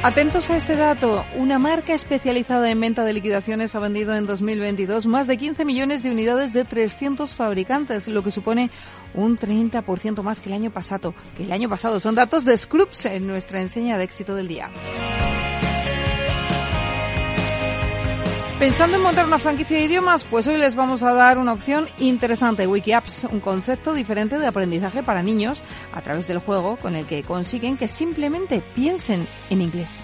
Atentos a este dato. Una marca especializada en venta de liquidaciones ha vendido en 2022 más de 15 millones de unidades de 300 fabricantes, lo que supone un 30% más que el año pasado. Que el año pasado son datos de Scrubs en nuestra enseña de éxito del día. Pensando en montar una franquicia de idiomas, pues hoy les vamos a dar una opción interesante, WikiApps, un concepto diferente de aprendizaje para niños a través del juego con el que consiguen que simplemente piensen en inglés.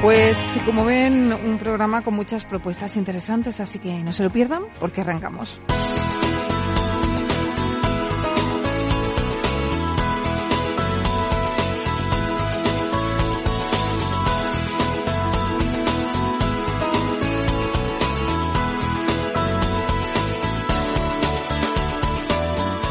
Pues como ven, un programa con muchas propuestas interesantes, así que no se lo pierdan porque arrancamos.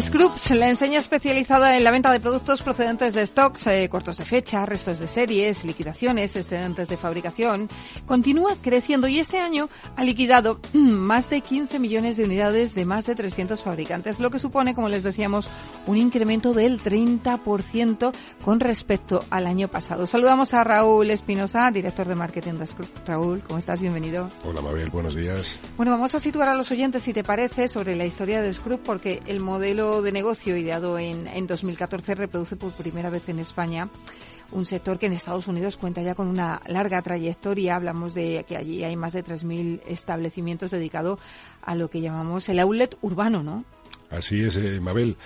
Scrubs, la enseña especializada en la venta de productos procedentes de stocks, eh, cortos de fecha, restos de series, liquidaciones, excedentes de fabricación, continúa creciendo y este año ha liquidado más de 15 millones de unidades de más de 300 fabricantes, lo que supone, como les decíamos, un incremento del 30% con respecto al año pasado. Saludamos a Raúl Espinosa, director de marketing de Scrubs. Raúl, ¿cómo estás? Bienvenido. Hola Mabel, buenos días. Bueno, vamos a situar a los oyentes, si te parece, sobre la historia de Scrubs, porque el modelo de negocio ideado en, en 2014 reproduce por primera vez en España un sector que en Estados Unidos cuenta ya con una larga trayectoria. Hablamos de que allí hay más de 3.000 establecimientos dedicados a lo que llamamos el outlet urbano, ¿no? Así es, eh, Mabel.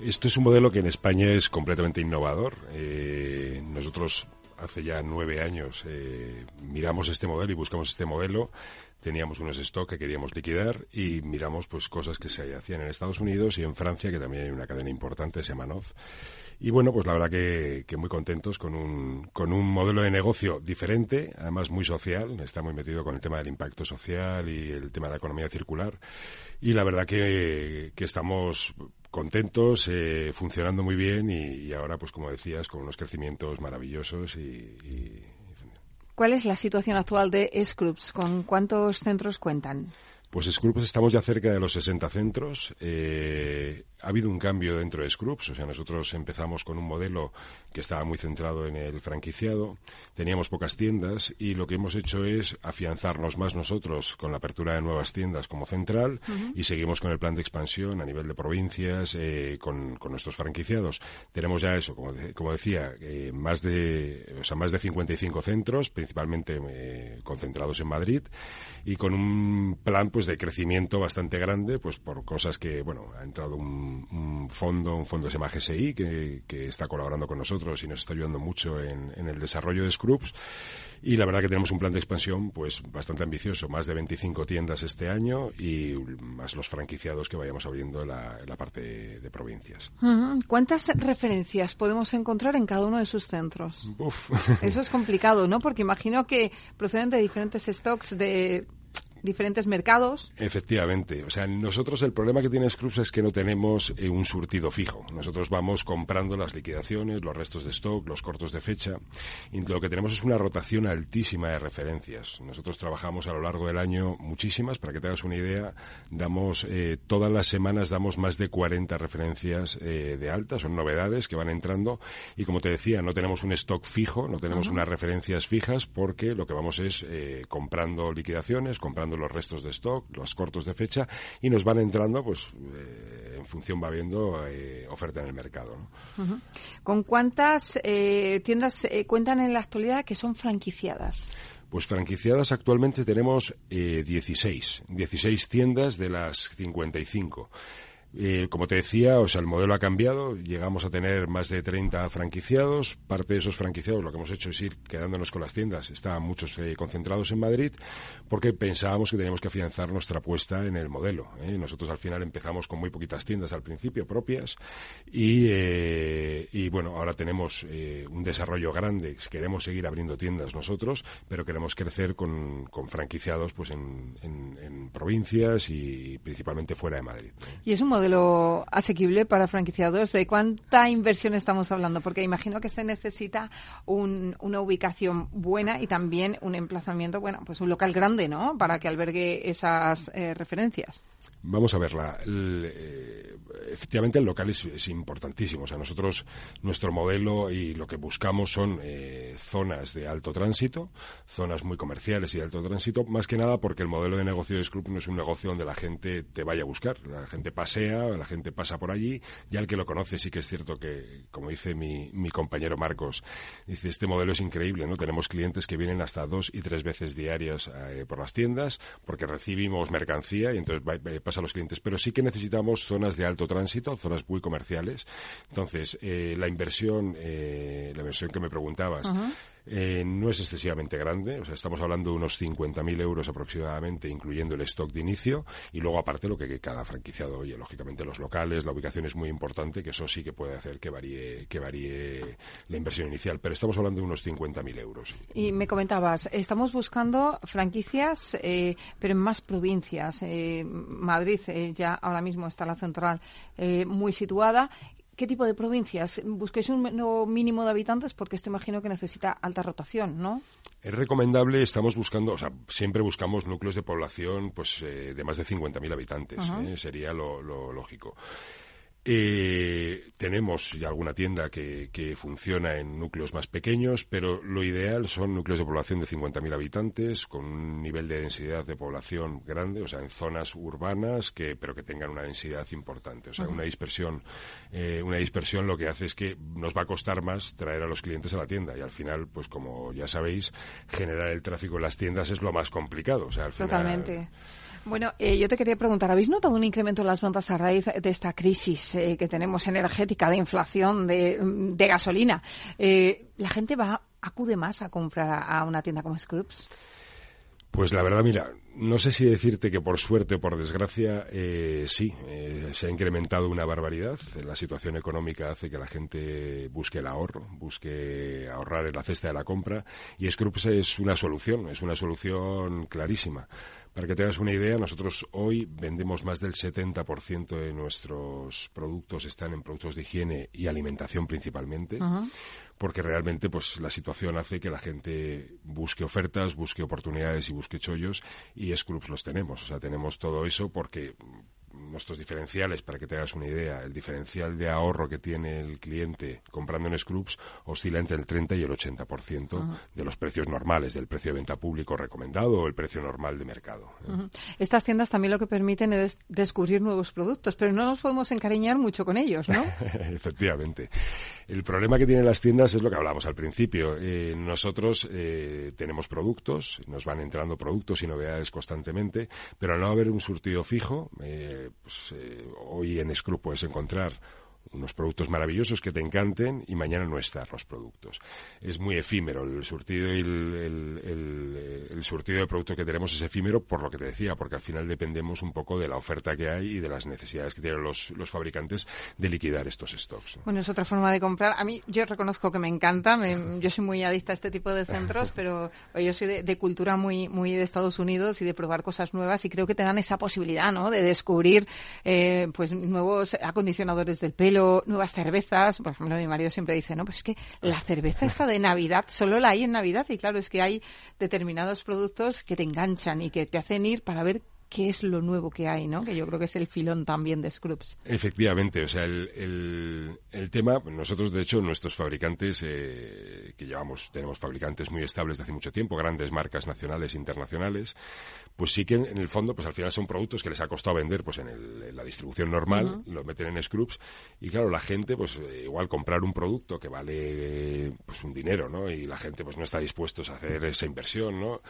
Esto es un modelo que en España es completamente innovador. Eh, nosotros hace ya nueve años eh, miramos este modelo y buscamos este modelo teníamos unos stock que queríamos liquidar y miramos pues cosas que se hacían en Estados Unidos y en Francia, que también hay una cadena importante, se llama Noz. Y bueno, pues la verdad que, que, muy contentos con un, con un modelo de negocio diferente, además muy social, está muy metido con el tema del impacto social y el tema de la economía circular. Y la verdad que, que estamos contentos, eh, funcionando muy bien y, y, ahora, pues como decías, con unos crecimientos maravillosos y, y ¿Cuál es la situación actual de Scrubs? ¿Con cuántos centros cuentan? Pues Scrubs estamos ya cerca de los 60 centros. Eh, ha habido un cambio dentro de Scrubs, o sea, nosotros empezamos con un modelo que estaba muy centrado en el franquiciado, teníamos pocas tiendas y lo que hemos hecho es afianzarnos más nosotros con la apertura de nuevas tiendas como central uh -huh. y seguimos con el plan de expansión a nivel de provincias eh, con, con, nuestros franquiciados. Tenemos ya eso, como, de, como decía, eh, más de, o sea, más de 55 centros, principalmente eh, concentrados en Madrid y con un plan pues de crecimiento bastante grande, pues por cosas que, bueno, ha entrado un un, fondo, un fondo que se llama GSI, que, que, está colaborando con nosotros y nos está ayudando mucho en, en, el desarrollo de Scrubs. Y la verdad que tenemos un plan de expansión pues bastante ambicioso, más de 25 tiendas este año y más los franquiciados que vayamos abriendo en la, en la parte de, de provincias. ¿Cuántas referencias podemos encontrar en cada uno de sus centros? Uf. Eso es complicado, ¿no? Porque imagino que proceden de diferentes stocks de diferentes mercados. Efectivamente. O sea, nosotros el problema que tiene Scrubs es que no tenemos eh, un surtido fijo. Nosotros vamos comprando las liquidaciones, los restos de stock, los cortos de fecha. Y lo que tenemos es una rotación altísima de referencias. Nosotros trabajamos a lo largo del año muchísimas. Para que te hagas una idea, damos eh, todas las semanas damos más de 40 referencias eh, de alta. Son novedades que van entrando. Y como te decía, no tenemos un stock fijo, no tenemos uh -huh. unas referencias fijas porque lo que vamos es eh, comprando liquidaciones, comprando los restos de stock, los cortos de fecha, y nos van entrando, pues, eh, en función va habiendo eh, oferta en el mercado. ¿no? Uh -huh. ¿Con cuántas eh, tiendas cuentan en la actualidad que son franquiciadas? Pues franquiciadas actualmente tenemos 16, 16 tiendas de las 55. Eh, como te decía, o sea, el modelo ha cambiado, llegamos a tener más de 30 franquiciados, parte de esos franquiciados lo que hemos hecho es ir quedándonos con las tiendas, estaban muchos eh, concentrados en Madrid, porque pensábamos que teníamos que afianzar nuestra apuesta en el modelo. ¿eh? Nosotros al final empezamos con muy poquitas tiendas al principio propias y, y bueno, ahora tenemos un desarrollo grande, queremos seguir abriendo tiendas nosotros, pero queremos crecer con, con franquiciados pues en, en, provincias y principalmente fuera de Madrid. Y es un asequible para franquiciados. ¿De cuánta inversión estamos hablando? Porque imagino que se necesita una ubicación buena y también un emplazamiento, bueno, pues un local grande, ¿no? Para que albergue esas eh, referencias. Vamos a verla. Eh, efectivamente, el local es, importantísimo. O sea, nosotros, nuestro modelo y lo que buscamos son eh, zonas de alto tránsito, zonas muy comerciales y de alto tránsito, más que nada porque el modelo de negocio de Scrub no es un negocio donde la gente te vaya a buscar. La gente pasea, la gente pasa por allí. Ya el que lo conoce sí que es cierto que, como dice mi, mi compañero Marcos, dice, este modelo es increíble, ¿no? Tenemos clientes que vienen hasta dos y tres veces diarias eh, por las tiendas porque recibimos mercancía y entonces va, a los clientes, pero sí que necesitamos zonas de alto tránsito, zonas muy comerciales. Entonces, eh, la inversión, eh, la inversión que me preguntabas, eh, no es excesivamente grande, o sea, estamos hablando de unos 50.000 euros aproximadamente, incluyendo el stock de inicio, y luego aparte lo que, cada franquiciado, oye, lógicamente los locales, la ubicación es muy importante, que eso sí que puede hacer que varíe, que varíe la inversión inicial, pero estamos hablando de unos 50.000 euros. Y me comentabas, estamos buscando franquicias, eh, pero en más provincias. Eh, Madrid ya ahora mismo está la central muy situada ¿Qué tipo de provincias? ¿Busquéis un mínimo de habitantes? Porque esto imagino que necesita alta rotación, ¿no? Es recomendable, estamos buscando, o sea, siempre buscamos núcleos de población pues eh, de más de 50.000 habitantes, ¿eh? sería lo lógico. Eh, tenemos ya alguna tienda que, que, funciona en núcleos más pequeños, pero lo ideal son núcleos de población de 50.000 habitantes con un nivel de densidad de población grande, o sea, en zonas urbanas, que, pero que tengan una densidad importante. O sea, una dispersión, eh, una dispersión lo que hace es que nos va a costar más traer a los clientes a la tienda y al final, pues como ya sabéis, generar el tráfico en las tiendas es lo más complicado. O sea, al final, Totalmente. Bueno, eh, yo te quería preguntar, ¿habéis notado un incremento en las ventas a raíz de esta crisis eh, que tenemos energética, de inflación, de, de gasolina? Eh, ¿La gente va, acude más a comprar a, una tienda como Scrubs? Pues la verdad, mira, no sé si decirte que por suerte o por desgracia, eh, sí, eh, se ha incrementado una barbaridad. La situación económica hace que la gente busque el ahorro, busque ahorrar en la cesta de la compra y Scrubs es una solución, es una solución clarísima. Para que tengas una idea, nosotros hoy vendemos más del 70% de nuestros productos están en productos de higiene y alimentación principalmente, porque realmente pues la situación hace que la gente busque ofertas, busque oportunidades y busque chollos y Scrubs los tenemos, o sea, tenemos todo eso porque nuestros diferenciales, para que te hagas una idea, el diferencial de ahorro que tiene el cliente comprando en Scrubs oscila entre el 30 y el 80% de los precios normales, del precio de venta público recomendado o el precio normal de mercado. Estas tiendas también lo que permiten es descubrir nuevos productos, pero no nos podemos encariñar mucho con ellos, ¿no? Efectivamente. El problema que tienen las tiendas es lo que hablamos al principio. Eh, nosotros eh, tenemos productos, nos van entrando productos y novedades constantemente, pero al no haber un surtido fijo, eh, pues, eh, hoy en Screw puedes encontrar unos productos maravillosos que te encanten y mañana no están los productos. Es muy efímero el surtido y el, el, surtido de producto que tenemos es efímero por lo que te decía, porque al final dependemos un poco de la oferta que hay y de las necesidades que tienen los, los fabricantes de liquidar estos stocks. Bueno, es otra forma de comprar. A mí yo reconozco que me encanta, yo soy muy adicta a este tipo de centros, pero yo soy de, cultura muy, muy de Estados Unidos y de probar cosas nuevas y creo que te dan esa posibilidad, ¿no? De descubrir eh, pues nuevos acondicionadores del pelo nuevas cervezas. Por ejemplo, mi marido siempre dice, no, pues es que la cerveza está de Navidad solo la hay en Navidad. Y claro, es que hay determinados productos que te enganchan y que te hacen ir para ver qué es lo nuevo que hay, ¿no? Que yo creo que es el filón también de Scrubs. Efectivamente, o sea, el, el, tema, nosotros de hecho, nuestros fabricantes, eh, que llevamos, tenemos fabricantes muy estables de hace mucho tiempo, grandes marcas nacionales e internacionales, pues sí que en, el fondo, pues al final son productos que les ha costado vender pues en, el, la distribución normal, lo meten en Scrubs, y claro, la gente, pues eh, igual comprar un producto que vale pues un dinero, ¿no? Y la gente pues no está dispuesto a hacer esa inversión, ¿no?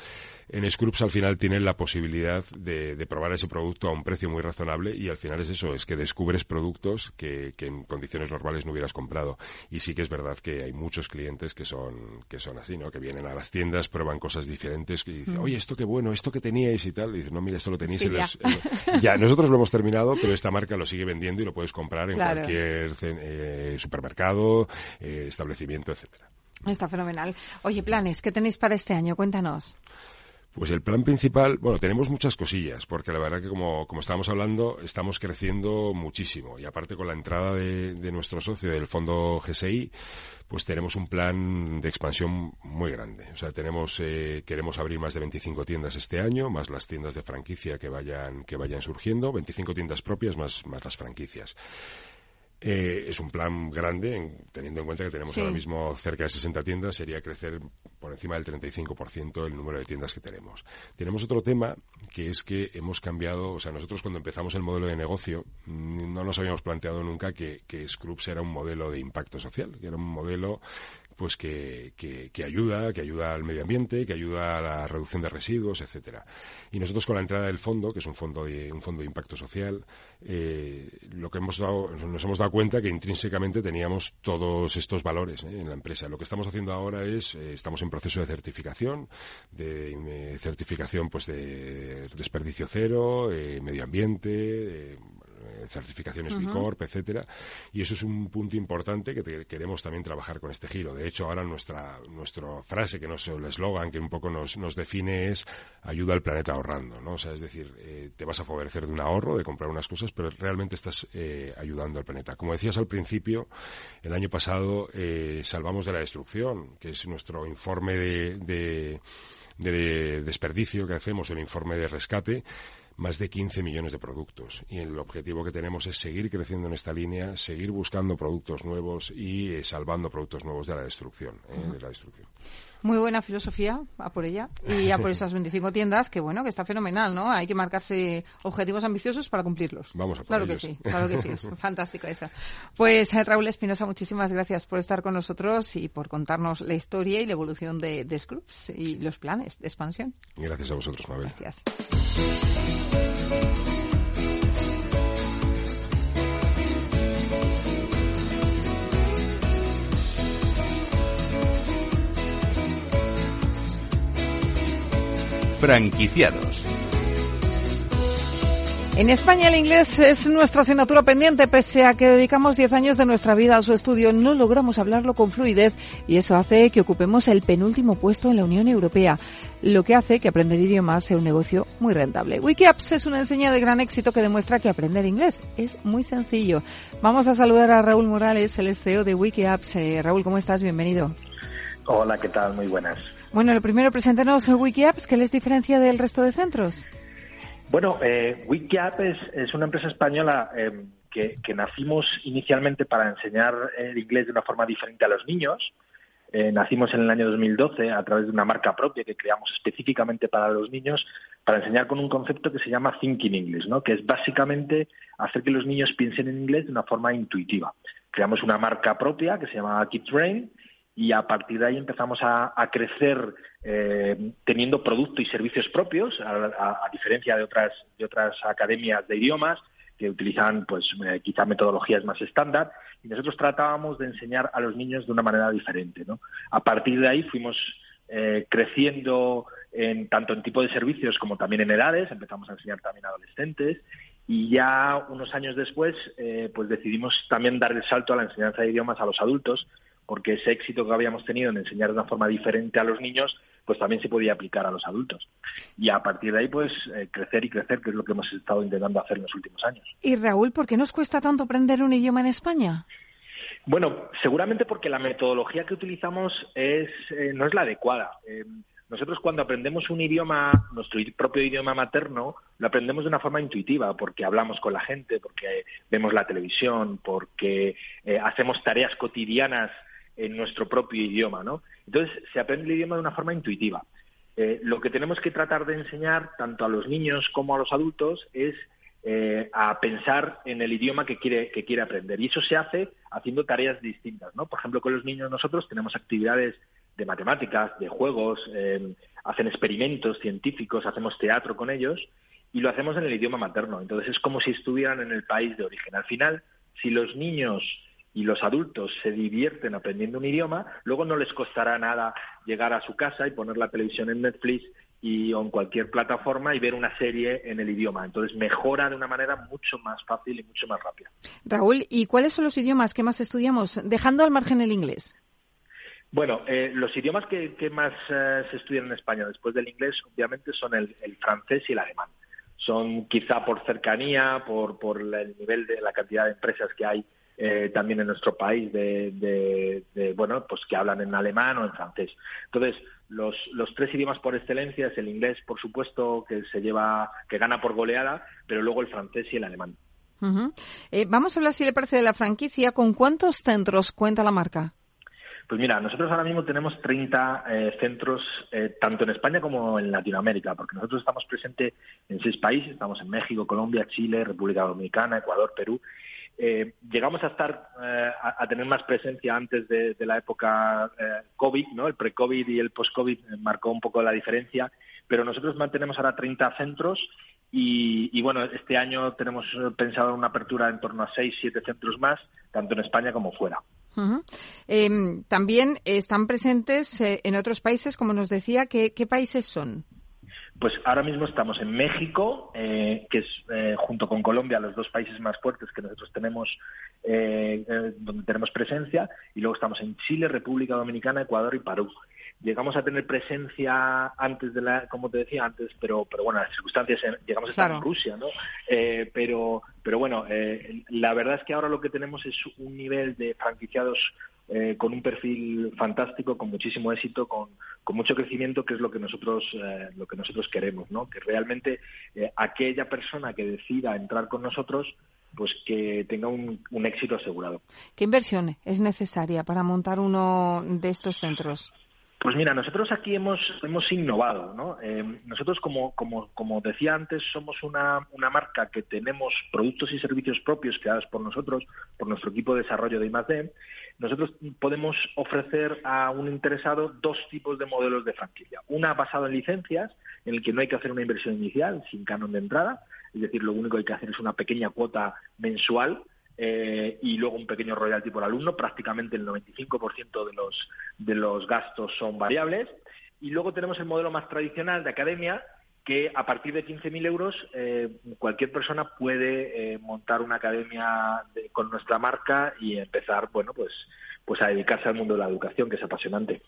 En Scrubs al final tienen la posibilidad de de, probar ese producto a un precio muy razonable y al final es eso, es que descubres productos que, en condiciones normales no hubieras comprado. Y sí que es verdad que hay muchos clientes que son, que son así, ¿no? Que vienen a las tiendas, prueban cosas diferentes y dicen, mm. oye, esto qué bueno, esto que teníais y tal. Y dicen, no, mira, esto lo tenéis. en ya. nosotros lo hemos terminado, pero esta marca lo sigue vendiendo y lo puedes comprar en cualquier eh, supermercado, eh, establecimiento, etcétera. Está fenomenal. Oye, planes, ¿qué tenéis para este año? Cuéntanos. Pues el plan principal, bueno, tenemos muchas cosillas, porque la verdad que como, como estábamos hablando, estamos creciendo muchísimo. Y aparte con la entrada de, de nuestro socio del fondo GSI, pues tenemos un plan de expansión muy grande. O sea, tenemos, eh, queremos abrir más de 25 tiendas este año, más las tiendas de franquicia que vayan, que vayan surgiendo, 25 tiendas propias más, más las franquicias. Eh, es un plan grande, teniendo en cuenta que tenemos ahora mismo cerca de 60 tiendas, sería crecer por encima del 35% el número de tiendas que tenemos. Tenemos otro tema que es que hemos cambiado, o sea, nosotros cuando empezamos el modelo de negocio mm, no nos habíamos planteado nunca que, que Scrubs era un modelo de impacto social, que era un modelo pues que, que, ayuda, que ayuda al medio ambiente, que ayuda a la reducción de residuos, etcétera. Y nosotros con la entrada del fondo, que es un fondo de, un fondo de impacto social, eh, lo que hemos dado, nos hemos dado cuenta que intrínsecamente teníamos todos estos valores ¿eh? en la empresa. Lo que estamos haciendo ahora es, eh, estamos en proceso de certificación, de certificación pues de desperdicio cero, medio ambiente, certificaciones B Corp, etcétera, y eso es un punto importante que queremos también trabajar con este giro. De hecho, ahora nuestra nuestra frase que no es el eslogan que un poco nos, nos define es ayuda al planeta ahorrando, ¿no? O sea, es decir, eh, te vas a favorecer de un ahorro, de comprar unas cosas, pero realmente estás eh, ayudando al planeta. Como decías al principio, el año pasado eh, salvamos de la destrucción, que es nuestro informe de, de de desperdicio que hacemos, el informe de rescate, más de 15 millones de productos. Y el objetivo que tenemos es seguir creciendo en esta línea, seguir buscando productos nuevos y eh, salvando productos nuevos de la destrucción. Eh, de la destrucción. Muy buena filosofía, a por ella. Y a por esas 25 tiendas, que bueno, que está fenomenal, ¿no? Hay que marcarse objetivos ambiciosos para cumplirlos. Vamos a por Claro que sí, claro que sí, es fantástico esa. Pues eh, Raúl Espinosa, muchísimas gracias por estar con nosotros y por contarnos la historia y la evolución de, de Scrubs y los planes de expansión. Gracias a vosotros, Mabel. Gracias. Franquiciados. En España el inglés es nuestra asignatura pendiente, pese a que dedicamos 10 años de nuestra vida a su estudio, no logramos hablarlo con fluidez y eso hace que ocupemos el penúltimo puesto en la Unión Europea, lo que hace que aprender idiomas sea un negocio muy rentable. Wikiapps es una enseña de gran éxito que demuestra que aprender inglés es muy sencillo. Vamos a saludar a Raúl Morales, el CEO de Wikiapps. Eh, Raúl, ¿cómo estás? Bienvenido. Hola, ¿qué tal? Muy buenas. Bueno, lo primero, preséntanos WikiApps, ¿qué les diferencia del resto de centros? Bueno, eh, es, una empresa española eh, que, nacimos inicialmente para enseñar el inglés de una forma diferente a los niños. Eh, nacimos en el año 2012 a través de una marca propia que creamos específicamente para los niños para enseñar con un concepto que se llama Thinking English, ¿no? que es básicamente hacer que los niños piensen en inglés de una forma intuitiva. Creamos una marca propia que se llama KidTrain y a partir de ahí empezamos a, crecer eh, teniendo productos y servicios propios, a, diferencia de otras, de otras academias de idiomas que utilizan pues eh, quizá metodologías más estándar y nosotros tratábamos de enseñar a los niños de una manera diferente. ¿no? A partir de ahí fuimos eh, creciendo en, tanto en tipo de servicios como también en edades, empezamos a enseñar también a adolescentes y ya unos años después pues decidimos también dar el salto a la enseñanza de idiomas a los adultos porque ese éxito que habíamos tenido en enseñar de una forma diferente a los niños, pues también se podía aplicar a los adultos. Y a partir de ahí, pues eh, crecer y crecer, que es lo que hemos estado intentando hacer en los últimos años. Y Raúl, ¿por qué nos cuesta tanto aprender un idioma en España? Bueno, seguramente porque la metodología que utilizamos es, eh, no es la adecuada. Eh, nosotros cuando aprendemos un idioma, nuestro propio idioma materno, lo aprendemos de una forma intuitiva, porque hablamos con la gente, porque vemos la televisión, porque hacemos tareas cotidianas en nuestro propio idioma, ¿no? Entonces se aprende el idioma de una forma intuitiva. Eh, lo que tenemos que tratar de enseñar tanto a los niños como a los adultos es eh, a pensar en el idioma que quiere, que quiere aprender. Y eso se hace haciendo tareas distintas, ¿no? Por ejemplo, con los niños nosotros tenemos actividades de matemáticas, de juegos, eh, hacen experimentos científicos, hacemos teatro con ellos y lo hacemos en el idioma materno. Entonces es como si estuvieran en el país de origen. Al final, si los niños y los adultos se divierten aprendiendo un idioma, luego no les costará nada llegar a su casa y poner la televisión en Netflix y o en cualquier plataforma y ver una serie en el idioma. Entonces mejora de una manera mucho más fácil y mucho más rápida. Raúl, ¿y cuáles son los idiomas que más estudiamos, dejando al margen el inglés? Bueno, eh, los idiomas que, más eh, se estudian en España después del inglés, obviamente, son el, francés y el alemán. Son quizá por cercanía, por, por el nivel de la cantidad de empresas que hay eh, también en nuestro país de, bueno pues que hablan en alemán o en francés. Entonces los, los tres idiomas por excelencia es el inglés por supuesto que se lleva que gana por goleada pero luego el francés y el alemán. Eh, vamos a hablar si le parece de la franquicia. Con cuántos centros cuenta la marca pues mira, nosotros ahora mismo tenemos 30 eh, centros, tanto en España como en Latinoamérica, porque nosotros estamos presentes en seis países, estamos en México, Colombia, Chile, República Dominicana, Ecuador, Perú eh, llegamos a estar eh, a, tener más presencia antes de, la época eh, COVID, ¿no? El pre-COVID y el post-COVID marcó un poco la diferencia, pero nosotros mantenemos ahora 30 centros y, bueno, este año tenemos pensado una apertura en torno a 6, 7 centros más, tanto en España como fuera. Em, también están presentes en otros países, como nos decía, ¿qué, qué países son? Pues ahora mismo estamos en México, eh, que es eh, junto con Colombia los dos países más fuertes que nosotros tenemos, eh, donde tenemos presencia, y luego estamos en Chile, República Dominicana, Ecuador y Perú. Llegamos a tener presencia antes de la, como te decía antes, pero, pero bueno, las circunstancias, llegamos a estar en Rusia, ¿no? pero, pero bueno, la verdad es que ahora lo que tenemos es un nivel de franquiciados eh, con un perfil fantástico, con muchísimo éxito, con, mucho crecimiento, que es lo que nosotros, eh, lo que nosotros queremos, ¿no? Que realmente eh, aquella persona que decida entrar con nosotros, pues que tenga un, un éxito asegurado. ¿Qué inversión es necesaria para montar uno de estos centros? Pues mira, nosotros aquí hemos, hemos innovado, ¿no? Eh, nosotros, como, como, como decía antes, somos una, una marca que tenemos productos y servicios propios creados por nosotros, por nuestro equipo de desarrollo de I+.D. Nosotros podemos ofrecer a un interesado dos tipos de modelos de franquicia. Una basada en licencias, en el que no hay que hacer una inversión inicial, sin canon de entrada, es decir, lo único que hay que hacer es una pequeña cuota mensual eh, y luego un pequeño royalty por alumno, prácticamente el 95% de los, de los gastos son variables. Y luego tenemos el modelo más tradicional de academia, que a partir de 15.000 euros eh, cualquier persona puede eh, montar una academia con nuestra marca y empezar, bueno, pues pues a dedicarse al mundo de la educación, que es apasionante.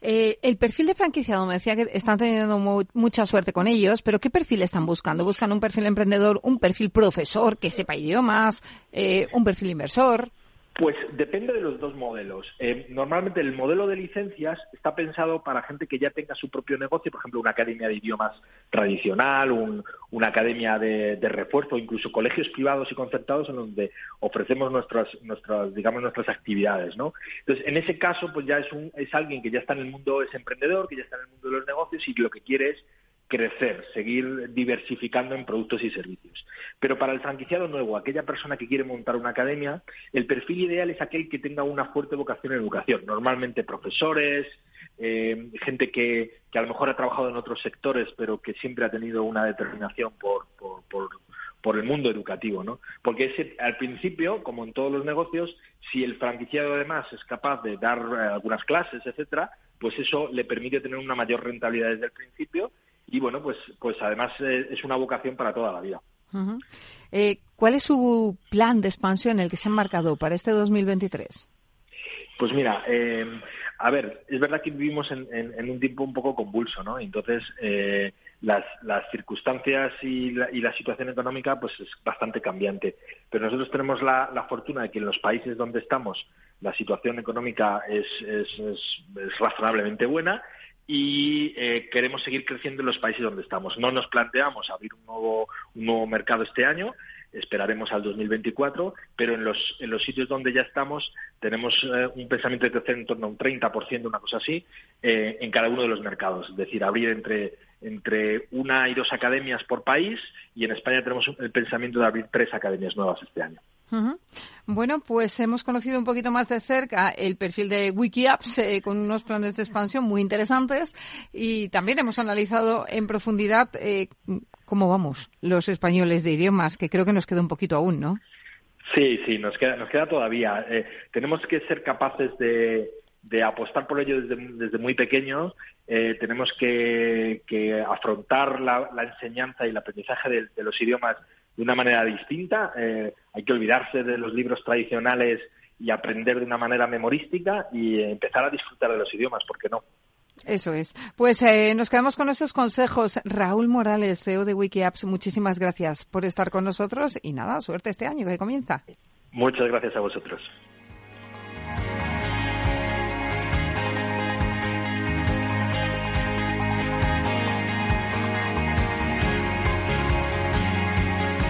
Eh, el perfil de franquiciado, me decía que están teniendo mucha suerte con ellos, pero ¿qué perfil están buscando? ¿Buscan un perfil emprendedor, un perfil profesor que sepa idiomas, eh, un perfil inversor? Pues depende de los dos modelos. Eh, normalmente el modelo de licencias está pensado para gente que ya tenga su propio negocio, por ejemplo, una academia de idiomas tradicional, una academia de, refuerzo, incluso colegios privados y concertados en donde ofrecemos nuestras, nuestras, digamos, nuestras actividades, ¿no? Entonces, en ese caso, pues ya es un, es alguien que ya está en el mundo, es emprendedor, que ya está en el mundo de los negocios y lo que quiere es crecer, seguir diversificando en productos y servicios. Pero para el franquiciado nuevo, aquella persona que quiere montar una academia, el perfil ideal es aquel que tenga una fuerte vocación en educación, normalmente profesores, eh, gente que, que, a lo mejor ha trabajado en otros sectores, pero que siempre ha tenido una determinación por, por, por, el mundo educativo, ¿no? Porque ese, al principio, como en todos los negocios, si el franquiciado además es capaz de dar eh, algunas clases, etcétera, pues eso le permite tener una mayor rentabilidad desde el principio y bueno, pues, pues además eh, es una vocación para toda la vida. Eh, ¿Cuál es su plan de expansión, el que se han marcado para este 2023? Pues mira, eh, a ver, es verdad que vivimos en, un tiempo un poco convulso, ¿no? Entonces, las, las, circunstancias y la, y la, situación económica pues es bastante cambiante. Pero nosotros tenemos la, la, fortuna de que en los países donde estamos la situación económica es, es, es razonablemente buena y eh, queremos seguir creciendo en los países donde estamos. No nos planteamos abrir un nuevo, un nuevo mercado este año, esperaremos al 2024, pero en los, en los sitios donde ya estamos tenemos eh, un pensamiento de crecer en torno a un 30%, una cosa así, eh, en cada uno de los mercados. Es decir, abrir entre, entre una y dos academias por país y en España tenemos el pensamiento de abrir tres academias nuevas este año. Bueno, pues hemos conocido un poquito más de cerca el perfil de WikiApps eh, con unos planes de expansión muy interesantes y también hemos analizado en profundidad eh, cómo vamos los españoles de idiomas, que creo que nos queda un poquito aún, ¿no? Sí, sí, nos queda, nos queda todavía. Eh, tenemos que ser capaces de, apostar por ello desde, muy pequeños. tenemos que, afrontar la, enseñanza y el aprendizaje de los idiomas de una manera distinta. Eh, hay que olvidarse de los libros tradicionales y aprender de una manera memorística y empezar a disfrutar de los idiomas, ¿por qué no? Eso es. Pues eh, nos quedamos con estos consejos. Raúl Morales, CEO de WikiApps, muchísimas gracias por estar con nosotros y nada, suerte este año que comienza. Muchas gracias a vosotros.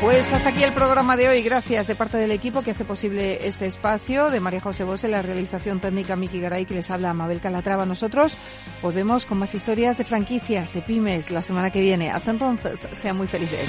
Pues hasta aquí el programa de hoy. Gracias de parte del equipo que hace posible este espacio, de María José Bose, la realización técnica Miki Garay, que les habla Mabel Calatrava. Nosotros volvemos con más historias de franquicias, de pymes, la semana que viene. Hasta entonces, sean muy felices.